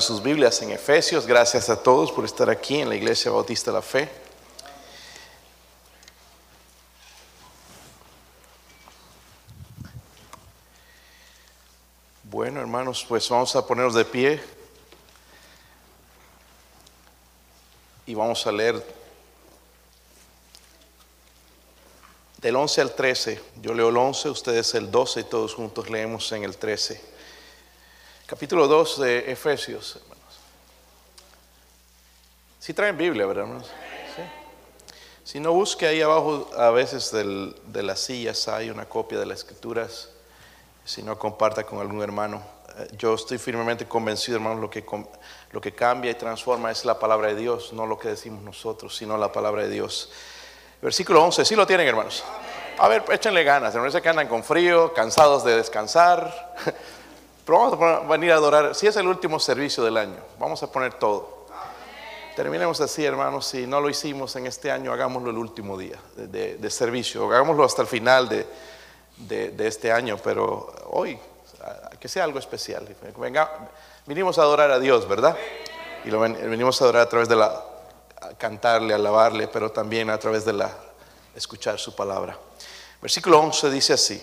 Sus Biblias en Efesios. Gracias a todos por estar aquí en la Iglesia Bautista la Fe. Bueno, hermanos, pues vamos a ponernos de pie y vamos a leer del 11 al 13. Yo leo el 11, ustedes el 12 y todos juntos leemos en el 13. Capítulo 2 de Efesios, hermanos. Si traen Biblia, ¿verdad, hermanos? Sí. Si no, busque ahí abajo, a veces del- de las sillas hay una copia de las Escrituras. Si no, comparta con algún hermano. Eh, Yo estoy firmemente convencido, hermanos, lo que, lo que cambia y transforma es la palabra de Dios, no lo que decimos nosotros, sino la palabra de Dios. Versículo 11, ¿sí lo tienen, hermanos? A ver, échenle ganas, hermanos, que andan con frío, cansados de descansar. Pero vamos a venir a adorar. Si es el último servicio del año, vamos a poner todo. Terminemos así, hermanos. Si no lo hicimos en este año, hagámoslo el último día de, servicio. Hagámoslo hasta el final de, este año, pero hoy, que sea algo especial. Venga, vinimos a adorar a Dios, ¿verdad? Y lo ven- venimos a adorar a través de la, cantarle, alabarle, pero también a través de la, escuchar su palabra. Versículo 11 dice así.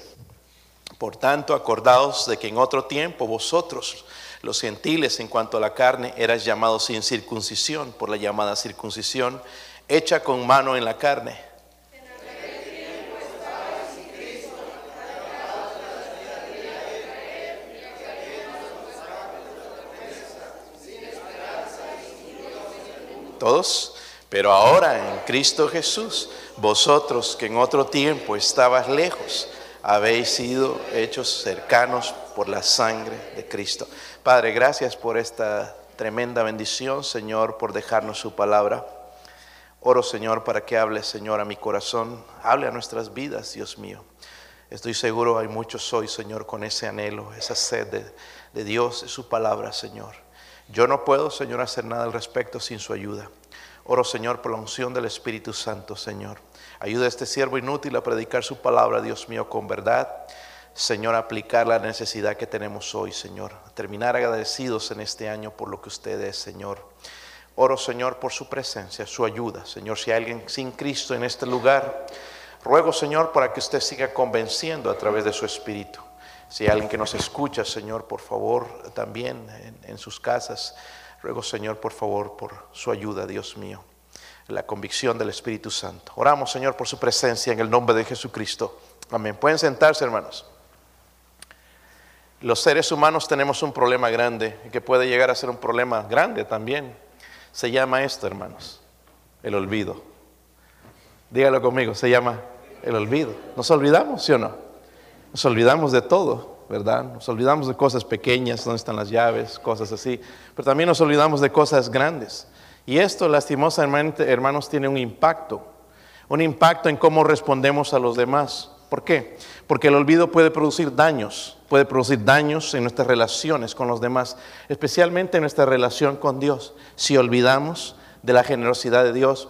Por tanto, acordaos de que en otro tiempo vosotros, los gentiles, en cuanto a la carne, eras llamados sin circuncisión por la llamada circuncisión, hecha con mano en la carne. Todos. Pero ahora en Cristo Jesús, vosotros que en otro tiempo estabas lejos, habéis sido hechos cercanos por la sangre de Cristo. Padre, gracias por esta tremenda bendición, Señor, por dejarnos su palabra. Oro, Señor, para que hable, Señor, a mi corazón, hable a nuestras vidas, Dios mío. Estoy seguro hay muchos hoy, Señor, con ese anhelo, esa sed de, de Dios, de su palabra, Señor. Yo no puedo, Señor, hacer nada al respecto sin su ayuda. Oro, Señor, por la unción del Espíritu Santo, Señor. Ayuda a este siervo inútil a predicar su palabra, Dios mío, con verdad. Señor, aplicar la necesidad que tenemos hoy, Señor. Terminar agradecidos en este año por lo que usted es, Señor. Oro, Señor, por su presencia, su ayuda. Señor, si hay alguien sin Cristo en este lugar, ruego, Señor, para que usted siga convenciendo a través de su Espíritu. Si hay alguien que nos escucha, Señor, por favor, también en, en sus casas, ruego, Señor, por favor, por su ayuda, Dios mío. La convicción del Espíritu Santo. Oramos, Señor, por su presencia en el nombre de Jesucristo. Amén. Pueden sentarse, hermanos. Los seres humanos tenemos un problema grande, que puede llegar a ser un problema grande también. Se llama esto, hermanos, el olvido. Dígalo conmigo, se llama el olvido. ¿Nos olvidamos, sí o no? Nos olvidamos de todo, ¿verdad? Nos olvidamos de cosas pequeñas, dónde están las llaves, cosas así. Pero también nos olvidamos de cosas grandes. Y esto, lastimosamente, hermanos, tiene un impacto. Un impacto en cómo respondemos a los demás. ¿Por qué? Porque el olvido puede producir daños, puede producir daños en nuestras relaciones con los demás, especialmente en nuestra relación con Dios. Si olvidamos de la generosidad de Dios,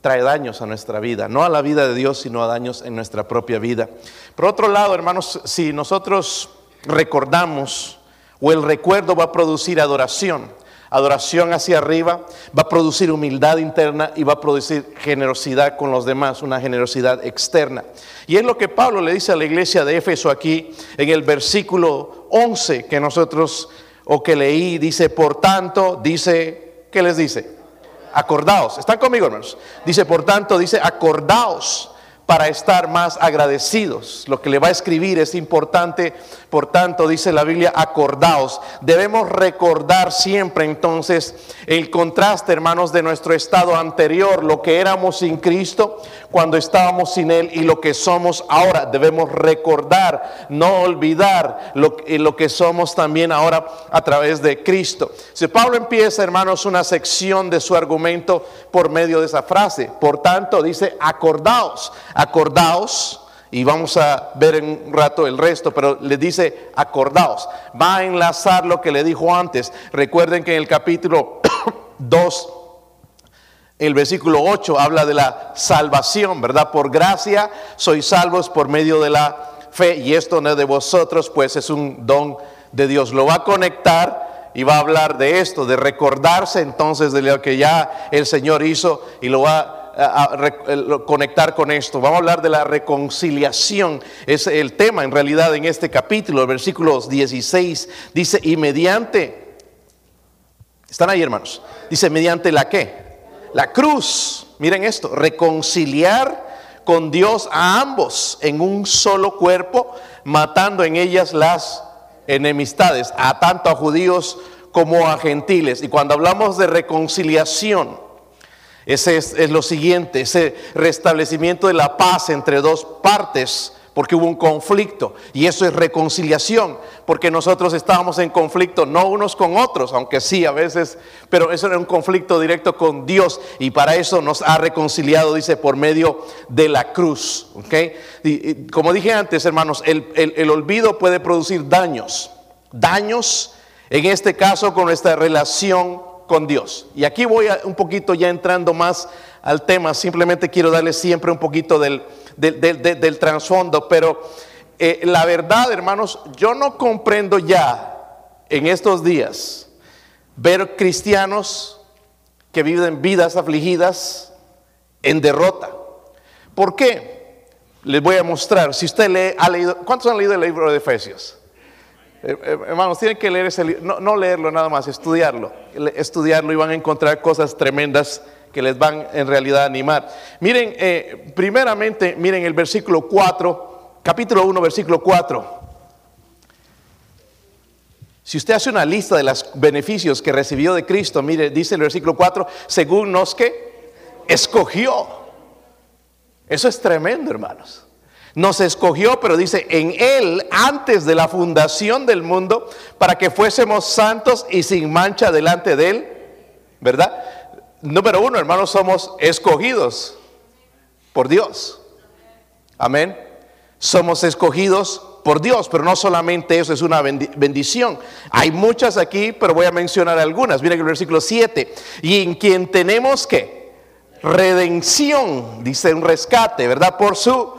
trae daños a nuestra vida, no a la vida de Dios, sino a daños en nuestra propia vida. Por otro lado, hermanos, si nosotros recordamos o el recuerdo va a producir adoración, adoración hacia arriba, va a producir humildad interna y va a producir generosidad con los demás, una generosidad externa. Y es lo que Pablo le dice a la iglesia de Éfeso aquí en el versículo 11 que nosotros o que leí, dice, por tanto, dice, ¿qué les dice? Acordaos, ¿están conmigo hermanos? Dice, por tanto, dice, acordaos para estar más agradecidos. Lo que le va a escribir es importante, por tanto, dice la Biblia, acordaos. Debemos recordar siempre entonces el contraste, hermanos, de nuestro estado anterior, lo que éramos sin Cristo cuando estábamos sin Él y lo que somos ahora. Debemos recordar, no olvidar lo, lo que somos también ahora a través de Cristo. Si Pablo empieza, hermanos, una sección de su argumento por medio de esa frase, por tanto, dice, acordaos acordaos, y vamos a ver en un rato el resto, pero le dice acordaos. Va a enlazar lo que le dijo antes. Recuerden que en el capítulo 2, el versículo 8 habla de la salvación, ¿verdad? Por gracia sois salvos por medio de la fe, y esto no es de vosotros, pues es un don de Dios. Lo va a conectar y va a hablar de esto, de recordarse entonces de lo que ya el Señor hizo y lo va a, conectar con esto. Vamos a hablar de la reconciliación. Es el tema en realidad en este capítulo, el versículo 16 dice, y mediante, ¿están ahí hermanos? Dice, mediante la qué? La cruz. Miren esto, reconciliar con Dios a ambos en un solo cuerpo, matando en ellas las enemistades, a tanto a judíos como a gentiles. Y cuando hablamos de reconciliación, ese es, lo siguiente, ese restablecimiento de la paz entre dos partes porque hubo un conflicto. Y eso es reconciliación, porque nosotros estábamos en conflicto, no unos con otros, aunque sí a veces, pero eso era un conflicto directo con Dios. Y para eso nos ha reconciliado, dice, por medio de la cruz. Como dije antes, hermanos, el, el olvido puede producir daños. Daños, en este caso, con nuestra relación con Dios. Y aquí voy un poquito ya entrando más al tema, simplemente quiero darles siempre un poquito del del, trasfondo, pero eh, la verdad, hermanos, yo no comprendo ya en estos días ver cristianos que viven vidas afligidas en derrota. ¿Por qué? Les voy a mostrar. Si usted lee, leído, ¿cuántos han leído el libro de Efesios? Eh, eh, hermanos, tienen que leer ese libro, no, no leerlo nada más, estudiarlo. Estudiarlo y van a encontrar cosas tremendas que les van en realidad a animar. Miren, eh, primeramente, miren el versículo 4, capítulo 1, versículo 4. Si usted hace una lista de los beneficios que recibió de Cristo, mire, dice el versículo 4, según nos que escogió. Eso es tremendo, hermanos. Nos escogió, pero dice, en Él, antes de la fundación del mundo, para que fuésemos santos y sin mancha delante de Él, ¿verdad? número uno, hermanos, somos escogidos por Dios. Amén. Somos escogidos por Dios, pero no solamente eso es una bendición. Hay muchas aquí, pero voy a mencionar algunas. Miren el versículo 7. Y en quien tenemos que redención, dice un rescate, ¿verdad? Por su,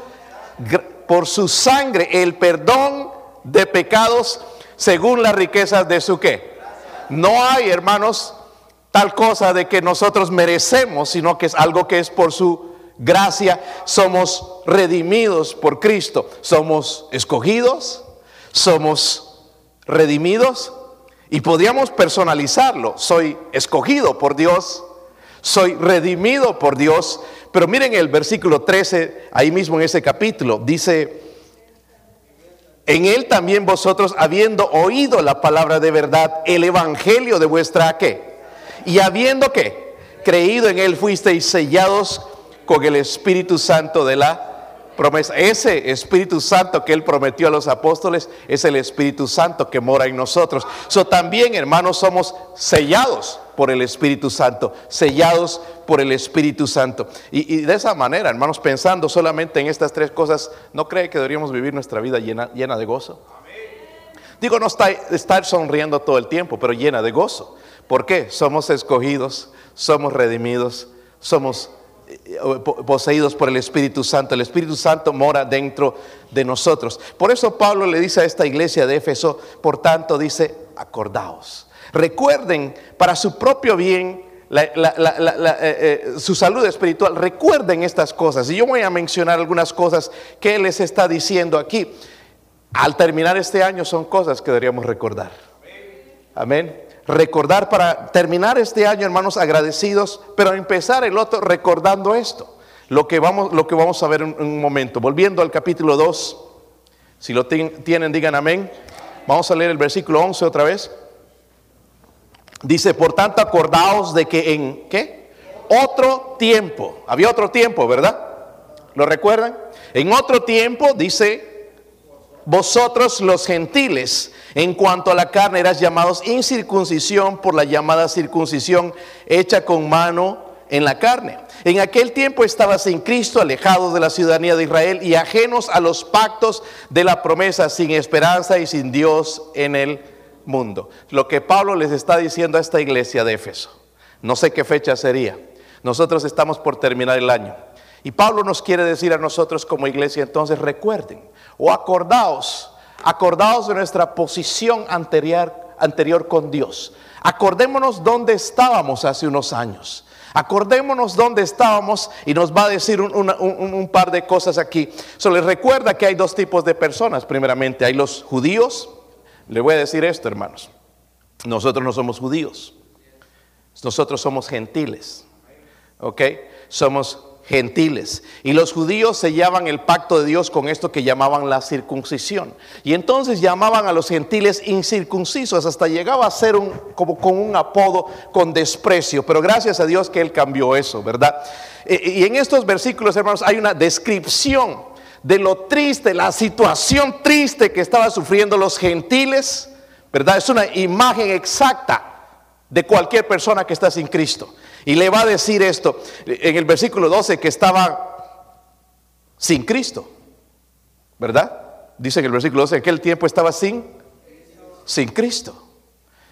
por su sangre, el perdón de pecados según las riquezas de su qué. No hay, hermanos, tal cosa de que nosotros merecemos, sino que es algo que es por su gracia. Somos redimidos por Cristo. Somos escogidos, somos redimidos y podríamos personalizarlo. Soy escogido por Dios, soy redimido por Dios. Pero miren el versículo 13, ahí mismo en ese capítulo, dice, en él también vosotros, habiendo oído la palabra de verdad, el evangelio de vuestra qué? Y habiendo que creído en Él, fuisteis sellados con el Espíritu Santo de la promesa. Ese Espíritu Santo que Él prometió a los apóstoles es el Espíritu Santo que mora en nosotros. So, también, hermanos, somos sellados por el Espíritu Santo, sellados por el Espíritu Santo. Y, de esa manera, hermanos, pensando solamente en estas tres cosas, ¿no cree que deberíamos vivir nuestra vida llena, llena de gozo? Digo, no estar sonriendo todo el tiempo, pero llena de gozo. ¿Por qué? Somos escogidos, somos redimidos, somos eh, poseídos por el Espíritu Santo. El Espíritu Santo mora dentro de nosotros. Por eso Pablo le dice a esta iglesia de Éfeso, por tanto dice, acordaos. Recuerden para su propio bien, eh, eh, su salud espiritual, recuerden estas cosas. Y yo voy a mencionar algunas cosas que Él les está diciendo aquí. Al terminar este año son cosas que deberíamos recordar. Amén recordar para terminar este año, hermanos, agradecidos, pero empezar el otro recordando esto. Lo que vamos, lo que vamos a ver en un momento. Volviendo al capítulo 2, si lo tienen, digan amén. Vamos a leer el versículo 11 otra vez. Dice, por tanto, acordaos de que en, ¿qué? Otro tiempo, había otro tiempo, ¿verdad? ¿Lo recuerdan? En otro tiempo, dice, vosotros los gentiles, en cuanto a la carne, eras llamados incircuncisión por la llamada circuncisión hecha con mano en la carne. En aquel tiempo estabas sin Cristo, alejados de la ciudadanía de Israel y ajenos a los pactos de la promesa, sin esperanza y sin Dios en el mundo. Lo que Pablo les está diciendo a esta iglesia de Éfeso, no sé qué fecha sería. Nosotros estamos por terminar el año. Y Pablo nos quiere decir a nosotros como iglesia, entonces recuerden, o acordaos, acordaos de nuestra posición anterior, anterior con Dios. Acordémonos dónde estábamos hace unos años. Acordémonos dónde estábamos y nos va a decir un, par de cosas aquí. Se les recuerda que hay dos tipos de personas. Primeramente, hay los judíos. Le voy a decir esto, hermanos. Nosotros no somos judíos. Nosotros somos gentiles. ¿Ok? Somos gentiles. Y los judíos sellaban el pacto de Dios con esto que llamaban la circuncisión. Y entonces llamaban a los gentiles incircuncisos, hasta llegaba a ser un, como con un apodo con desprecio. Pero gracias a Dios que Él cambió eso, ¿verdad? Y en estos versículos, hermanos, hay una descripción de lo triste, la situación triste que estaban sufriendo los gentiles, ¿verdad? Es una imagen exacta de cualquier persona que está sin Cristo. Y le va a decir esto en el versículo 12 que estaba sin Cristo. ¿Verdad? Dice en el versículo 12 que aquel tiempo estaba sin, sin Cristo.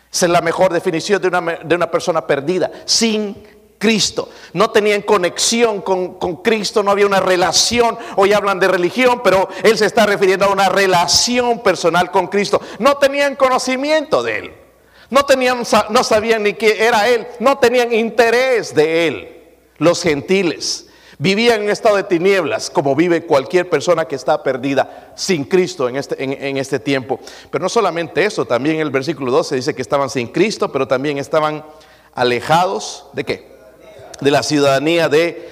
Esa es la mejor definición de una, de una persona perdida. Sin Cristo. No tenían conexión con, con, Cristo, no había una relación. Hoy hablan de religión, pero Él se está refiriendo a una relación personal con Cristo. No tenían conocimiento de Él. No, tenían, no sabían ni qué era Él, no tenían interés de Él. Los gentiles vivían en estado de tinieblas, como vive cualquier persona que está perdida sin Cristo en este, en, este tiempo. Pero no solamente eso, también el versículo 12 dice que estaban sin Cristo, pero también estaban alejados de qué? De la ciudadanía de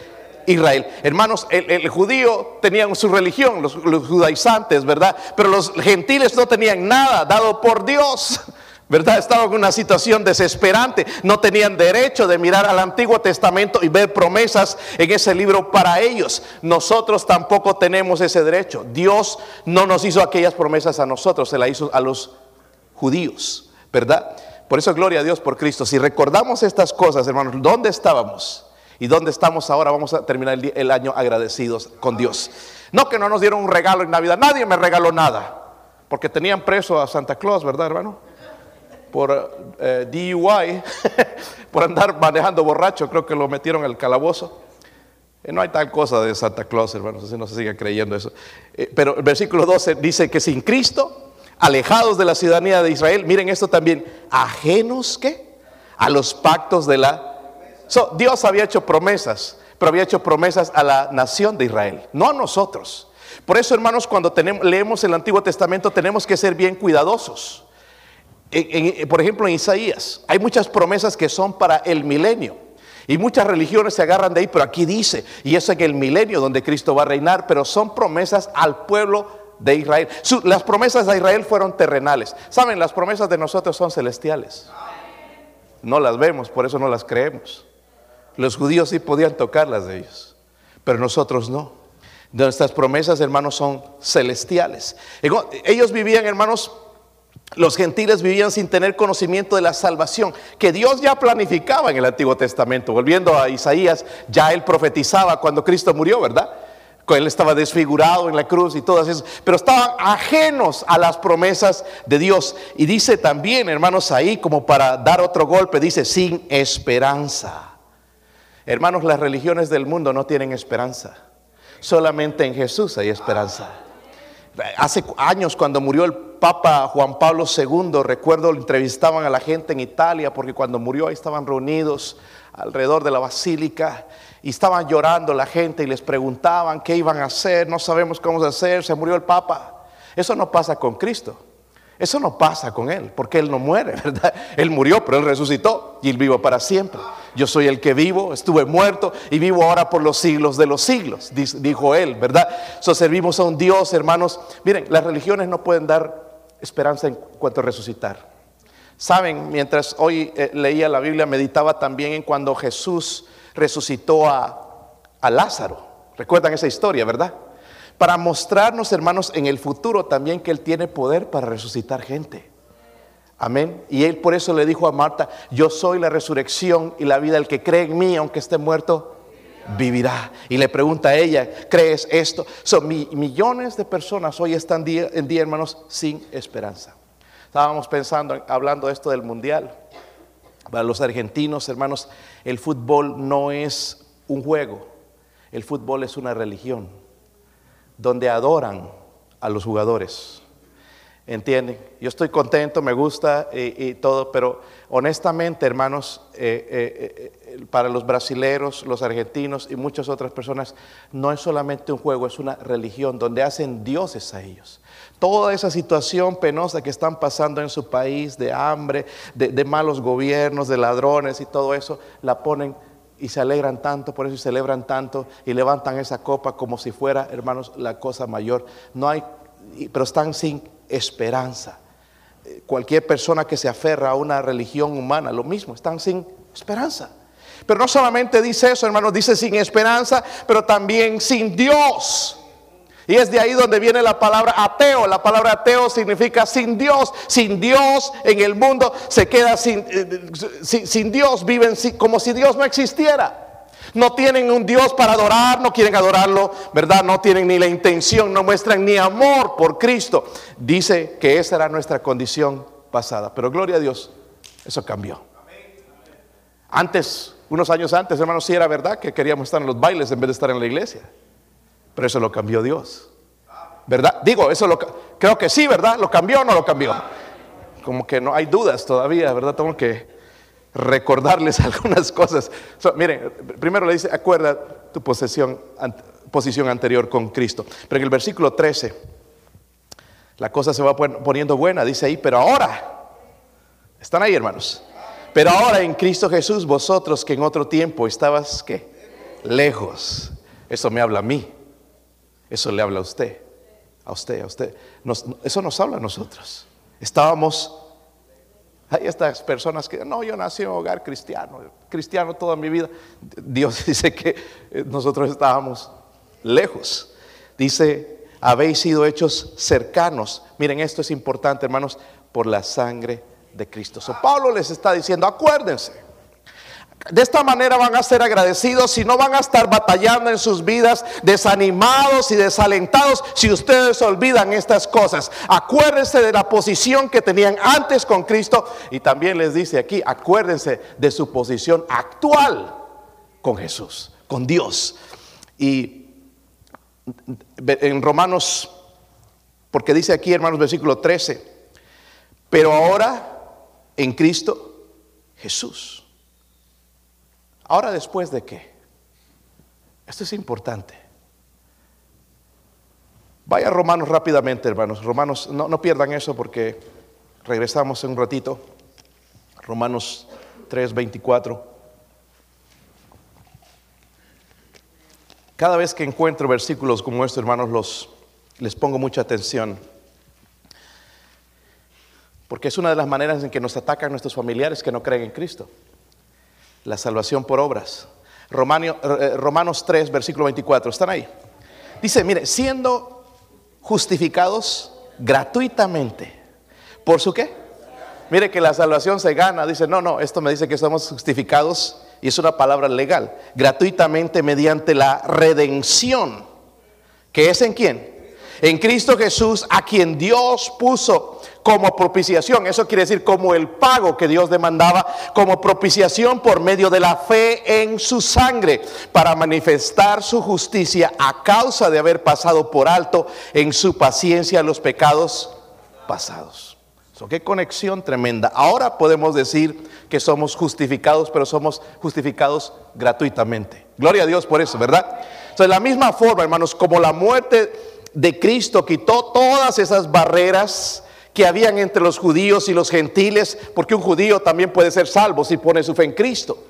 Israel. Hermanos, el, judío tenía su religión, los, los, judaizantes, ¿verdad? Pero los gentiles no tenían nada dado por Dios. ¿verdad? Estaban en una situación desesperante. No tenían derecho de mirar al Antiguo Testamento y ver promesas en ese libro para ellos. Nosotros tampoco tenemos ese derecho. Dios no nos hizo aquellas promesas a nosotros, se la hizo a los judíos, ¿verdad? Por eso gloria a Dios por Cristo. Si recordamos estas cosas, hermanos, ¿dónde estábamos? ¿Y dónde estamos ahora? Vamos a terminar el año agradecidos con Dios. No que no nos dieron un regalo en Navidad. Nadie me regaló nada. Porque tenían preso a Santa Claus, ¿verdad, hermano? por eh, DUI, por andar manejando borracho, creo que lo metieron al calabozo. Eh, no hay tal cosa de Santa Claus, hermanos, así no se sigue creyendo eso. Eh, pero el versículo 12 dice que sin Cristo, alejados de la ciudadanía de Israel, miren esto también, ajenos ¿qué? a los pactos de la... Dios había hecho promesas, pero había hecho promesas a la nación de Israel, no a nosotros. Por eso, hermanos, cuando leemos el Antiguo Testamento tenemos que ser bien cuidadosos por ejemplo, en Isaías hay muchas promesas que son para el milenio. Y muchas religiones se agarran de ahí, pero aquí dice, y es en el milenio donde Cristo va a reinar, pero son promesas al pueblo de Israel. las promesas de Israel fueron terrenales. Saben, las promesas de nosotros son celestiales. No las vemos, por eso no las creemos. Los judíos sí podían tocarlas de ellos, pero nosotros no. Nuestras promesas, hermanos, son celestiales. Ellos vivían, hermanos, los gentiles vivían sin tener conocimiento de la salvación que Dios ya planificaba en el Antiguo Testamento. Volviendo a Isaías, ya él profetizaba cuando Cristo murió, ¿verdad? Él estaba desfigurado en la cruz y todas esas, pero estaban ajenos a las promesas de Dios. Y dice también, hermanos, ahí como para dar otro golpe, dice sin esperanza. Hermanos, las religiones del mundo no tienen esperanza. Solamente en Jesús hay esperanza. Hace años cuando murió el Papa Juan Pablo II, recuerdo, lo entrevistaban a la gente en Italia, porque cuando murió ahí estaban reunidos alrededor de la basílica y estaban llorando la gente y les preguntaban qué iban a hacer, no sabemos cómo hacer, se murió el Papa. Eso no pasa con Cristo. Eso no pasa con Él, porque Él no muere, ¿verdad? Él murió, pero Él resucitó y Él vivo para siempre. Yo soy el que vivo, estuve muerto y vivo ahora por los siglos de los siglos, dijo Él, ¿verdad? So, servimos a un Dios, hermanos. Miren, las religiones no pueden dar esperanza en cuanto a resucitar. Saben, mientras hoy eh, leía la Biblia, meditaba también en cuando Jesús resucitó a, a Lázaro. Recuerdan esa historia, ¿verdad? Para mostrarnos, hermanos, en el futuro también que Él tiene poder para resucitar gente. Amén. Y Él por eso le dijo a Marta, yo soy la resurrección y la vida. El que cree en mí, aunque esté muerto, vivirá. Y le pregunta a ella, ¿crees esto? Son millones de personas hoy están día, en día, hermanos, sin esperanza. Estábamos pensando, hablando de esto del mundial. Para los argentinos, hermanos, el fútbol no es un juego. El fútbol es una religión donde adoran a los jugadores. ¿Entienden? Yo estoy contento, me gusta y, todo, pero honestamente, hermanos, eh, eh, eh, para los brasileros, los argentinos y muchas otras personas, no es solamente un juego, es una religión donde hacen dioses a ellos. Toda esa situación penosa que están pasando en su país, de hambre, de, malos gobiernos, de ladrones y todo eso, la ponen y se alegran tanto por eso y celebran tanto y levantan esa copa como si fuera, hermanos, la cosa mayor. No hay, pero están sin esperanza. Eh, cualquier persona que se aferra a una religión humana, lo mismo, están sin esperanza. Pero no solamente dice eso, hermanos, dice sin esperanza, pero también sin Dios. Y es de ahí donde viene la palabra ateo. La palabra ateo significa sin Dios. Sin Dios en el mundo se queda sin, eh, sin, Dios, viven como si Dios no existiera. No tienen un Dios para adorar, no quieren adorarlo, ¿verdad? No tienen ni la intención, no muestran ni amor por Cristo. Dice que esa era nuestra condición pasada. Pero gloria a Dios, eso cambió. Antes, unos años antes, hermanos, sí era verdad que queríamos estar en los bailes en vez de estar en la iglesia. Pero eso lo cambió Dios. ¿Verdad? Digo, eso lo creo que sí, ¿verdad? ¿Lo cambió o no lo cambió? Como que no hay dudas todavía, ¿verdad? Tengo que recordarles algunas cosas. miren, primero le dice, acuerda tu posesión, posición anterior con Cristo. Pero en el versículo 13, la cosa se va poniendo buena, dice ahí, pero ahora, están ahí hermanos, pero ahora en Cristo Jesús, vosotros que en otro tiempo estabas, ¿qué? Lejos. Eso me habla a mí, eso le habla a usted, a usted, a usted. eso nos habla a nosotros. Estábamos hay estas personas que, no, yo nací en un hogar cristiano, cristiano toda mi vida. Dios dice que eh, nosotros estábamos lejos. Dice, habéis sido hechos cercanos. Miren, esto es importante, hermanos, por la sangre de Cristo. So, Pablo les está diciendo, acuérdense, de esta manera van a ser agradecidos y no van a estar batallando en sus vidas, desanimados y desalentados si ustedes olvidan estas cosas. Acuérdense de la posición que tenían antes con Cristo y también les dice aquí, acuérdense de su posición actual con Jesús, con Dios. Y en Romanos, porque dice aquí hermanos versículo 13, pero ahora en Cristo Jesús Ahora después de qué? Esto es importante. Vaya Romanos rápidamente, hermanos. Romanos, no, no pierdan eso porque regresamos en un ratito. Romanos 3, 24. Cada vez que encuentro versículos como estos, hermanos, los, les pongo mucha atención. Porque es una de las maneras en que nos atacan nuestros familiares que no creen en Cristo la salvación por obras. Eh, Romanos 3, versículo 24, ¿están ahí? Dice, mire, siendo justificados gratuitamente. ¿Por su qué? Mire que la salvación se gana. Dice, no, no, esto me dice que somos justificados y es una palabra legal. Gratuitamente mediante la redención. ¿Que es en quién? En Cristo Jesús, a quien Dios puso como propiciación. Eso quiere decir como el pago que Dios demandaba, como propiciación por medio de la fe en su sangre, para manifestar su justicia a causa de haber pasado por alto en su paciencia los pecados pasados. So, qué conexión tremenda. Ahora podemos decir que somos justificados, pero somos justificados gratuitamente. Gloria a Dios por eso, ¿verdad? de la misma forma, hermanos, como la muerte de Cristo quitó todas esas barreras que habían entre los judíos y los gentiles, porque un judío también puede ser salvo si pone su fe en Cristo.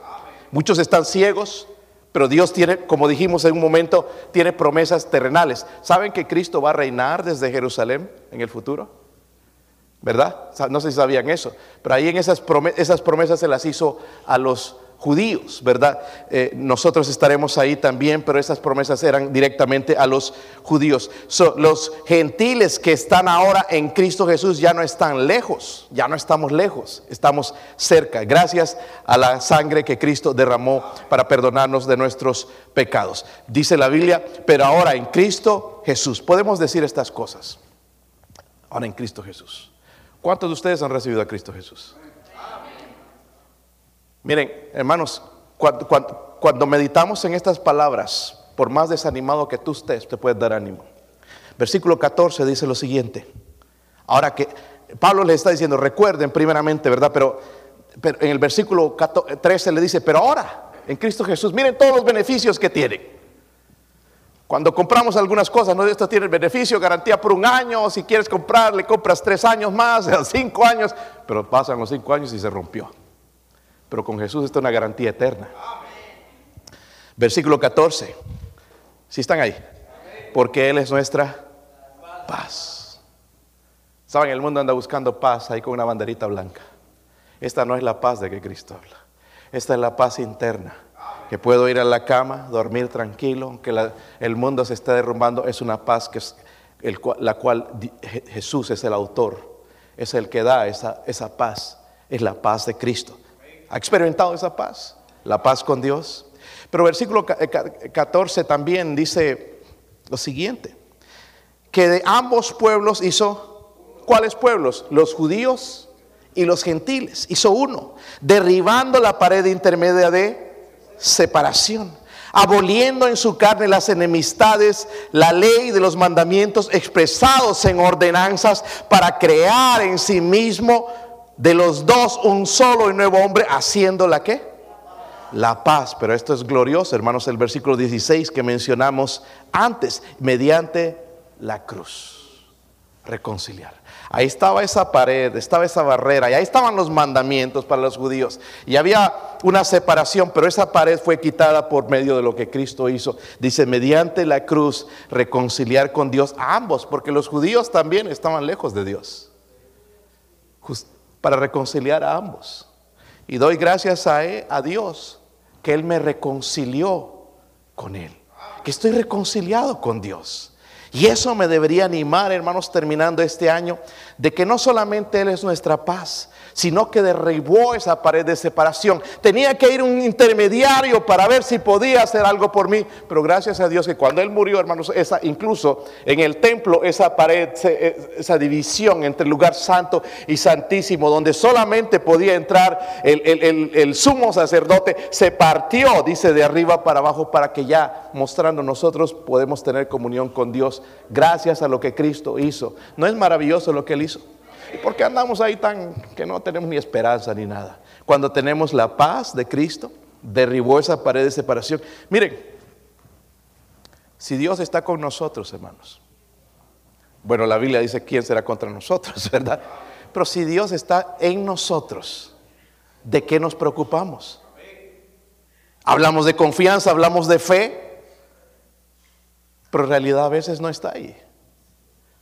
Muchos están ciegos, pero Dios tiene, como dijimos en un momento, tiene promesas terrenales. ¿Saben que Cristo va a reinar desde Jerusalén en el futuro? ¿Verdad? No sé si sabían eso, pero ahí en esas promesas, esas promesas se las hizo a los judíos, ¿verdad? Eh, nosotros estaremos ahí también, pero esas promesas eran directamente a los judíos. los gentiles que están ahora en Cristo Jesús ya no están lejos, ya no estamos lejos, estamos cerca, gracias a la sangre que Cristo derramó para perdonarnos de nuestros pecados. Dice la Biblia, pero ahora en Cristo Jesús, podemos decir estas cosas. Ahora en Cristo Jesús. ¿Cuántos de ustedes han recibido a Cristo Jesús? Miren, hermanos, cuando, meditamos en estas palabras, por más desanimado que tú estés, te puedes dar ánimo. Versículo 14 dice lo siguiente. Ahora que Pablo les está diciendo, recuerden primeramente, ¿verdad? Pero, en el versículo 13 le dice, pero ahora, en Cristo Jesús, miren todos los beneficios que tienen. Cuando compramos algunas cosas, ¿no? Esto tiene beneficio, garantía por un año, si quieres comprar, le compras tres años más, cinco años, pero pasan los cinco años y se rompió. Pero con Jesús esto es una garantía eterna. Versículo 14. Si están ahí? Porque Él es nuestra paz. Saben, el mundo anda buscando paz ahí con una banderita blanca. Esta no es la paz de que Cristo habla. Esta es la paz interna. Que puedo ir a la cama, dormir tranquilo, aunque el mundo se esté derrumbando. Es una paz que es la cual Jesús es el autor. Es el que da esa, esa paz. Es la paz de Cristo. ¿Ha experimentado esa paz? La paz con Dios. Pero versículo 14 eh, también dice lo siguiente, que de ambos pueblos hizo, ¿cuáles pueblos? Los judíos y los gentiles, hizo uno, derribando la pared intermedia de separación, aboliendo en su carne las enemistades, la ley de los mandamientos expresados en ordenanzas para crear en sí mismo de los dos un solo y nuevo hombre, haciendo la que? la paz. Pero esto es glorioso, hermanos, el versículo 16 que mencionamos antes, mediante la cruz. Reconciliar. Ahí estaba esa pared, estaba esa barrera, y ahí estaban los mandamientos para los judíos. Y había una separación, pero esa pared fue quitada por medio de lo que Cristo hizo. Dice, mediante la cruz, reconciliar con Dios a ambos, porque los judíos también estaban lejos de Dios. Para reconciliar a ambos. Y doy gracias a, a Dios que Él me reconcilió con Él, que estoy reconciliado con Dios. Y eso me debería animar, hermanos, terminando este año, de que no solamente Él es nuestra paz, sino que derribó esa pared de separación. Tenía que ir un intermediario para ver si podía hacer algo por mí, pero gracias a Dios que cuando Él murió, hermanos, esa, incluso en el templo, esa pared, eh, esa división entre el lugar santo y santísimo, donde solamente podía entrar el, el sumo sacerdote, se partió, dice, de arriba para abajo, para que ya mostrando nosotros podemos tener comunión con Dios, gracias a lo que Cristo hizo. ¿No es maravilloso lo que Él hizo? ¿Y por qué andamos ahí tan que no tenemos ni esperanza ni nada? Cuando tenemos la paz de Cristo, derribó esa pared de separación. Miren, si Dios está con nosotros, hermanos, bueno, la Biblia dice quién será contra nosotros, ¿verdad? Pero si Dios está en nosotros, ¿de qué nos preocupamos? Hablamos de confianza, hablamos de fe, pero en realidad a veces no está ahí.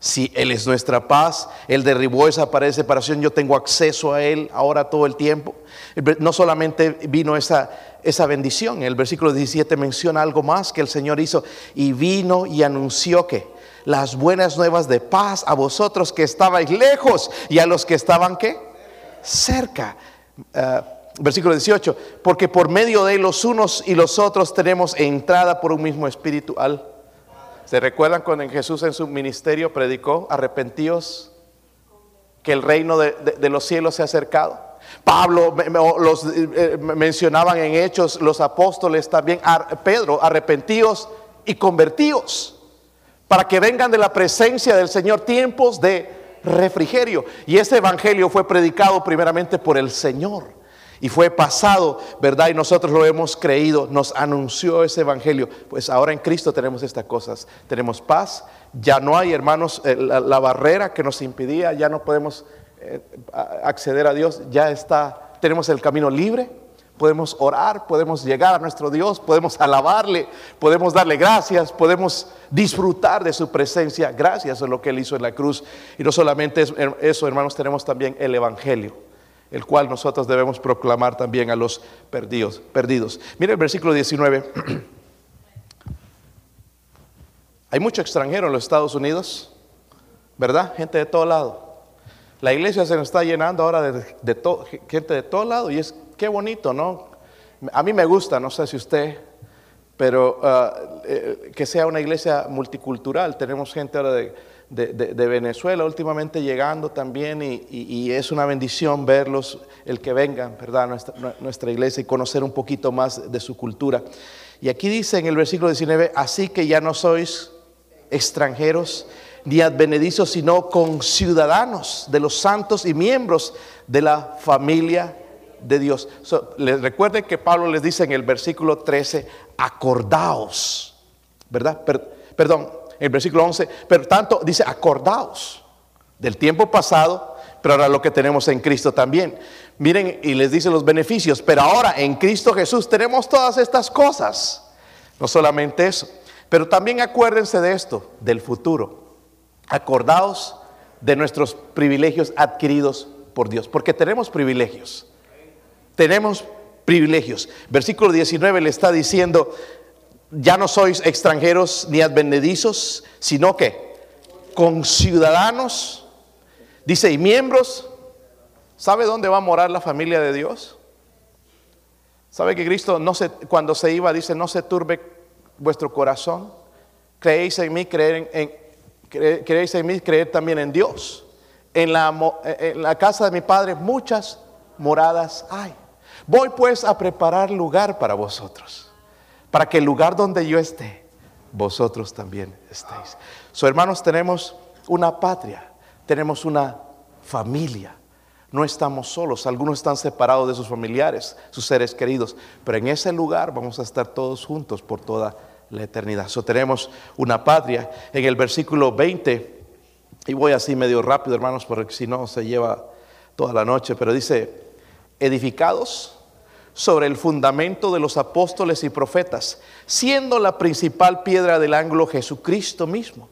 Si Él es nuestra paz, Él derribó esa pared de separación, yo tengo acceso a Él ahora todo el tiempo. No solamente vino esa, esa bendición, el versículo 17 menciona algo más que el Señor hizo y vino y anunció que las buenas nuevas de paz a vosotros que estabais lejos y a los que estaban que cerca. Ah, versículo 18, porque por medio de los unos y los otros tenemos entrada por un mismo espíritu al ¿Se recuerdan cuando Jesús en su ministerio predicó, arrepentíos, que el reino de, los cielos se ha acercado? Pablo los eh, mencionaban en hechos, los apóstoles también, Pedro, arrepentíos y convertíos, para que vengan de la presencia del Señor tiempos de refrigerio. Y ese evangelio fue predicado primeramente por el Señor y fue pasado, ¿verdad? Y nosotros lo hemos creído, nos anunció ese evangelio. Pues ahora en Cristo tenemos estas cosas. Tenemos paz, ya no hay, hermanos, eh, la, barrera que nos impidía, ya no podemos eh, acceder a Dios, ya está, tenemos el camino libre. Podemos orar, podemos llegar a nuestro Dios, podemos alabarle, podemos darle gracias, podemos disfrutar de su presencia gracias a lo que Él hizo en la cruz. Y no solamente eso, hermanos, tenemos también el Evangelio el cual nosotros debemos proclamar también a los perdidos. perdidos. Mire el versículo 19. Hay mucho extranjero en los Estados Unidos, ¿verdad? Gente de todo lado. La iglesia se nos está llenando ahora de, gente de todo lado y es qué bonito, ¿no? A mí me gusta, no sé si usted, pero ah, eh, que sea una iglesia multicultural. Tenemos gente ahora de de, Venezuela últimamente llegando también y, es una bendición verlos, el que vengan, ¿verdad? Nuestra, nuestra iglesia y conocer un poquito más de su cultura. Y aquí dice en el versículo 19, así que ya no sois extranjeros ni advenedizos, sino con ciudadanos de los santos y miembros de la familia de Dios. les recuerden que Pablo les dice en el versículo 13, acordaos, ¿verdad? perdón, el versículo 11, pero tanto dice acordaos del tiempo pasado, pero ahora lo que tenemos en Cristo también. Miren, y les dice los beneficios, pero ahora en Cristo Jesús tenemos todas estas cosas. No solamente eso, pero también acuérdense de esto, del futuro. Acordaos de nuestros privilegios adquiridos por Dios, porque tenemos privilegios. Tenemos privilegios. Versículo 19 le está diciendo, ya no sois extranjeros ni advenedizos, sino que con ciudadanos, dice, y miembros ¿Sabe dónde va a morar la familia de Dios? ¿Sabe que Cristo no se, cuando se iba dice, no se turbe vuestro corazón? Creéis en mí, creer en, creéis en mí, creer también en Dios. En la, en la casa de mi Padre muchas moradas hay. Voy pues a preparar lugar para vosotros, para que el lugar donde yo esté, vosotros también estéis. So, hermanos, tenemos una patria, tenemos una familia no estamos solos, algunos están separados de sus familiares, sus seres queridos, pero en ese lugar vamos a estar todos juntos por toda la eternidad. So, tenemos una patria. En el versículo 20, y voy así medio rápido, hermanos, porque si no se lleva toda la noche, pero dice, edificados sobre el fundamento de los apóstoles y profetas, siendo la principal piedra del ángulo Jesucristo mismo,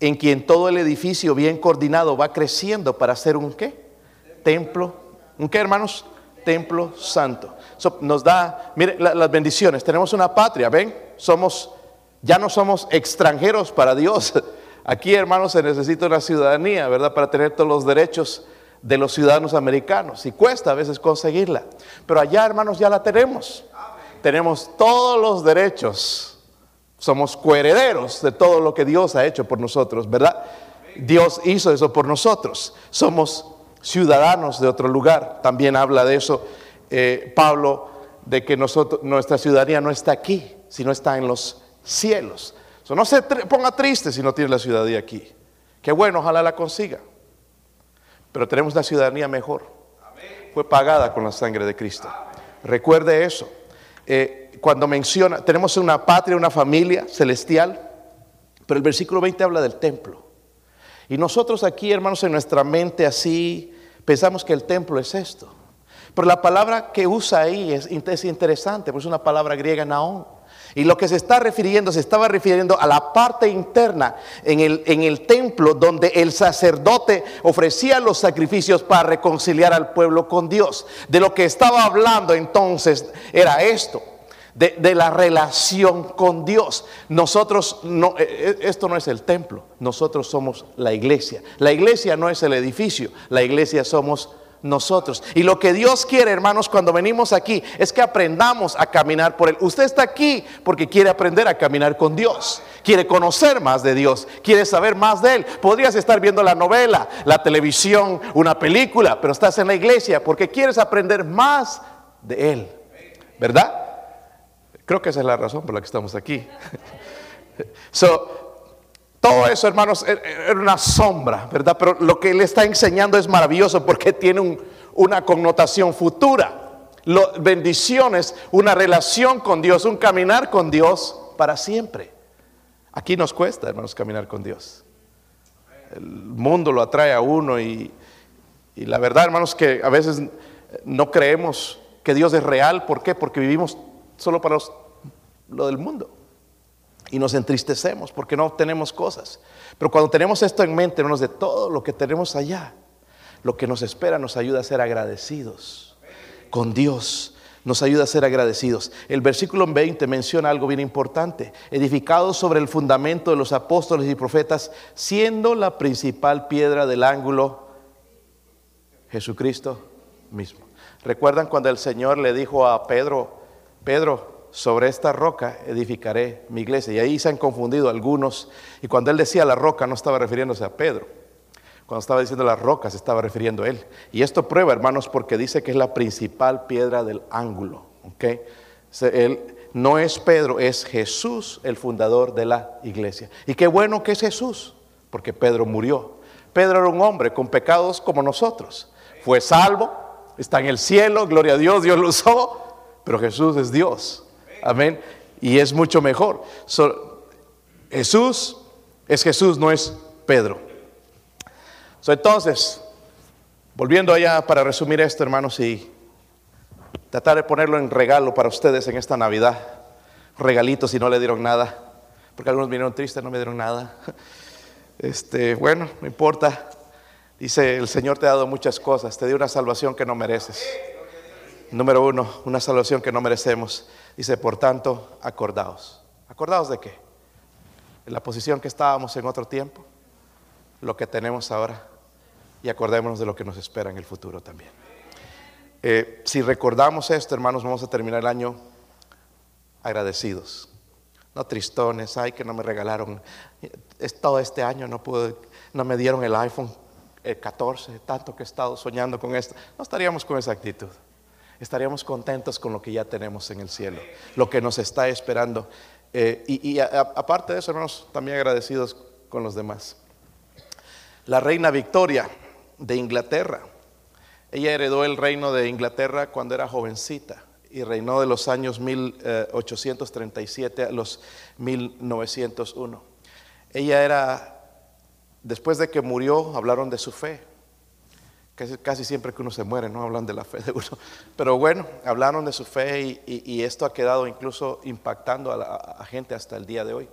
en quien todo el edificio bien coordinado va creciendo para ser un qué? templo, ¿un qué hermanos? Templo santo. nos da, mire, las bendiciones. Tenemos una patria, ¿ven? Somos, ya no somos extranjeros para Dios. Aquí, hermanos, se necesita una ciudadanía, ¿verdad? Para tener todos los derechos de los ciudadanos americanos. Y cuesta a veces conseguirla. Pero allá, hermanos, ya la tenemos. Tenemos todos los derechos. Somos coherederos de todo lo que Dios ha hecho por nosotros, ¿verdad? Dios hizo eso por nosotros. Somos ciudadanos de otro lugar. También habla de eso eh, Pablo, de que nuestra ciudadanía no está aquí, sino está en los cielos. no se ponga triste si no tiene la ciudadanía aquí. Qué bueno, ojalá la consiga. Pero tenemos la ciudadanía mejor. Fue pagada con la sangre de Cristo. Recuerde eso. Eh, cuando menciona, tenemos una patria, una familia celestial, pero el versículo 20 habla del templo. Y nosotros aquí, hermanos, en nuestra mente así, Pensamos que el templo es esto. Pero la palabra que usa ahí es, interesante, pues es una palabra griega naón. Y lo que se está refiriendo, se estaba refiriendo a la parte interna en el, en el templo donde el sacerdote ofrecía los sacrificios para reconciliar al pueblo con Dios. De lo que estaba hablando entonces era esto de, la relación con Dios. Nosotros, no, eh, eh, esto no es el templo, nosotros somos la iglesia. La iglesia no es el edificio, la iglesia somos nosotros. Y lo que Dios quiere, hermanos, cuando venimos aquí, es que aprendamos a caminar por Él. Usted está aquí porque quiere aprender a caminar con Dios, quiere conocer más de Dios, quiere saber más de Él. Podrías estar viendo la novela, la televisión, una película, pero estás en la iglesia porque quieres aprender más de Él, ¿verdad? Creo que esa es la razón por la que estamos aquí. so, todo eso, hermanos, es e, una sombra, ¿verdad? Pero lo que él está enseñando es maravilloso porque tiene una connotación futura. bendiciones, una relación con Dios, un caminar con Dios para siempre. Aquí nos cuesta, hermanos, caminar con Dios. El mundo lo atrae a uno y, y la verdad, hermanos, que a veces no creemos que Dios es real. ¿Por qué? Porque vivimos solo para lo del mundo. Y nos entristecemos porque no tenemos cosas. Pero cuando tenemos esto en mente, hermanos, de todo lo que tenemos allá, lo que nos espera nos ayuda a ser agradecidos con Dios. Nos ayuda a ser agradecidos. El versículo 20 menciona algo bien importante. Edificados sobre el fundamento de los apóstoles y profetas, siendo la principal piedra del ángulo Jesucristo mismo. ¿Recuerdan cuando el Señor le dijo a Pedro, Pedro, sobre esta roca edificaré mi iglesia. Y ahí se han confundido algunos. Y cuando él decía la roca no estaba refiriéndose a Pedro. Cuando estaba diciendo la roca se estaba refiriendo a él. Y esto prueba, hermanos, porque dice que es la principal piedra del ángulo. ¿okay? Él no es Pedro, es Jesús el fundador de la iglesia. Y qué bueno que es Jesús, porque Pedro murió. Pedro era un hombre con pecados como nosotros. Fue salvo, está en el cielo, gloria a Dios, Dios lo usó, pero Jesús es Dios. Amén. Y es mucho mejor. Jesús es Jesús, no es Pedro. entonces, volviendo allá para resumir esto, hermanos, y tratar de ponerlo en regalo para ustedes en esta Navidad. Regalitos si no le dieron nada, porque algunos vinieron tristes, no me dieron nada. Este, bueno, no importa. Dice, el Señor te ha dado muchas cosas, te dio una salvación que no mereces. Número uno, una salvación que no merecemos. Dice, por tanto, acordaos. ¿Acordaos de qué? En la posición que estábamos en otro tiempo, lo que tenemos ahora, y acordémonos de lo que nos espera en el futuro también. Eh, si recordamos esto, hermanos, vamos a terminar el año agradecidos. No tristones, ay que no me regalaron, todo este año no pude, no me dieron el iPhone 14, tanto que he estado soñando con esto. No estaríamos con esa actitud estaríamos contentos con lo que ya tenemos en el cielo, lo que nos está esperando. Eh, y, aparte de eso, hermanos, también agradecidos con los demás. La reina Victoria de Inglaterra, ella heredó el reino de Inglaterra cuando era jovencita y reinó de los años 1837 eh, a los 1901. Ella era, después de que murió, hablaron de su fe Casi, siempre que uno se muere, no hablan de la fe de uno. Pero bueno, hablaron de su fe y, esto ha quedado incluso impactando a la gente hasta el día de hoy.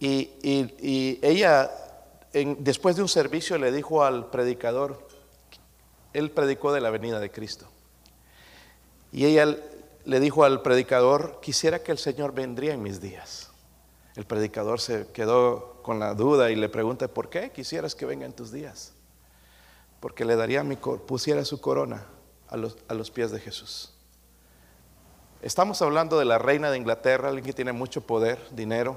Y, ella, después de un servicio, le dijo al predicador, él predicó de la venida de Cristo. Y ella le dijo al predicador, quisiera que el Señor vendría en mis días. El predicador se quedó con la duda y le pregunta, ¿por qué quisieras que venga en tus días? Porque le daría mi pusiera su corona a los, a los pies de Jesús. Estamos hablando de la reina de Inglaterra, alguien que tiene mucho poder, dinero.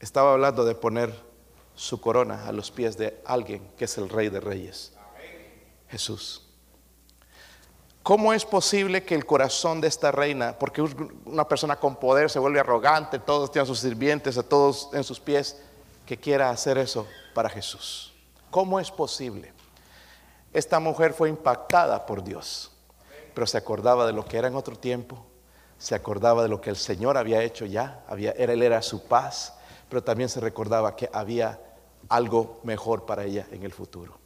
Estaba hablando de poner su corona a los pies de alguien que es el rey de reyes, Jesús. ¿Cómo es posible que el corazón de esta reina, porque una persona con poder se vuelve arrogante, todos tienen sus sirvientes, a todos en sus pies, que quiera hacer eso para Jesús? ¿Cómo es posible? Esta mujer fue impactada por Dios, pero se acordaba de lo que era en otro tiempo, se acordaba de lo que el Señor había hecho ya, había, él era su paz, pero también se recordaba que había algo mejor para ella en el futuro.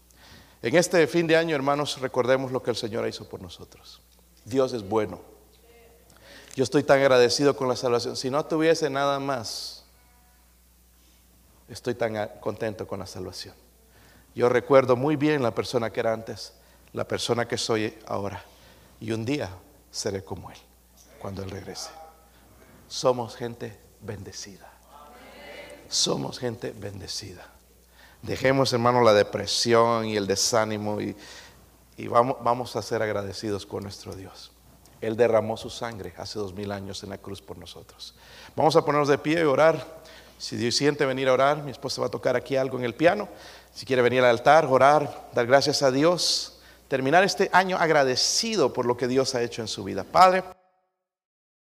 En este fin de año, hermanos, recordemos lo que el Señor hizo por nosotros. Dios es bueno. Yo estoy tan agradecido con la salvación. Si no tuviese nada más, estoy tan contento con la salvación. Yo recuerdo muy bien la persona que era antes, la persona que soy ahora. Y un día seré como Él, cuando Él regrese. Somos gente bendecida. Somos gente bendecida. Dejemos, hermano, la depresión y el desánimo y, vamos, vamos a ser agradecidos con nuestro Dios. Él derramó su sangre hace dos mil años en la cruz por nosotros. Vamos a ponernos de pie y orar. Si Dios siente venir a orar, mi esposa va a tocar aquí algo en el piano. Si quiere venir al altar, orar, dar gracias a Dios, terminar este año agradecido por lo que Dios ha hecho en su vida. Padre.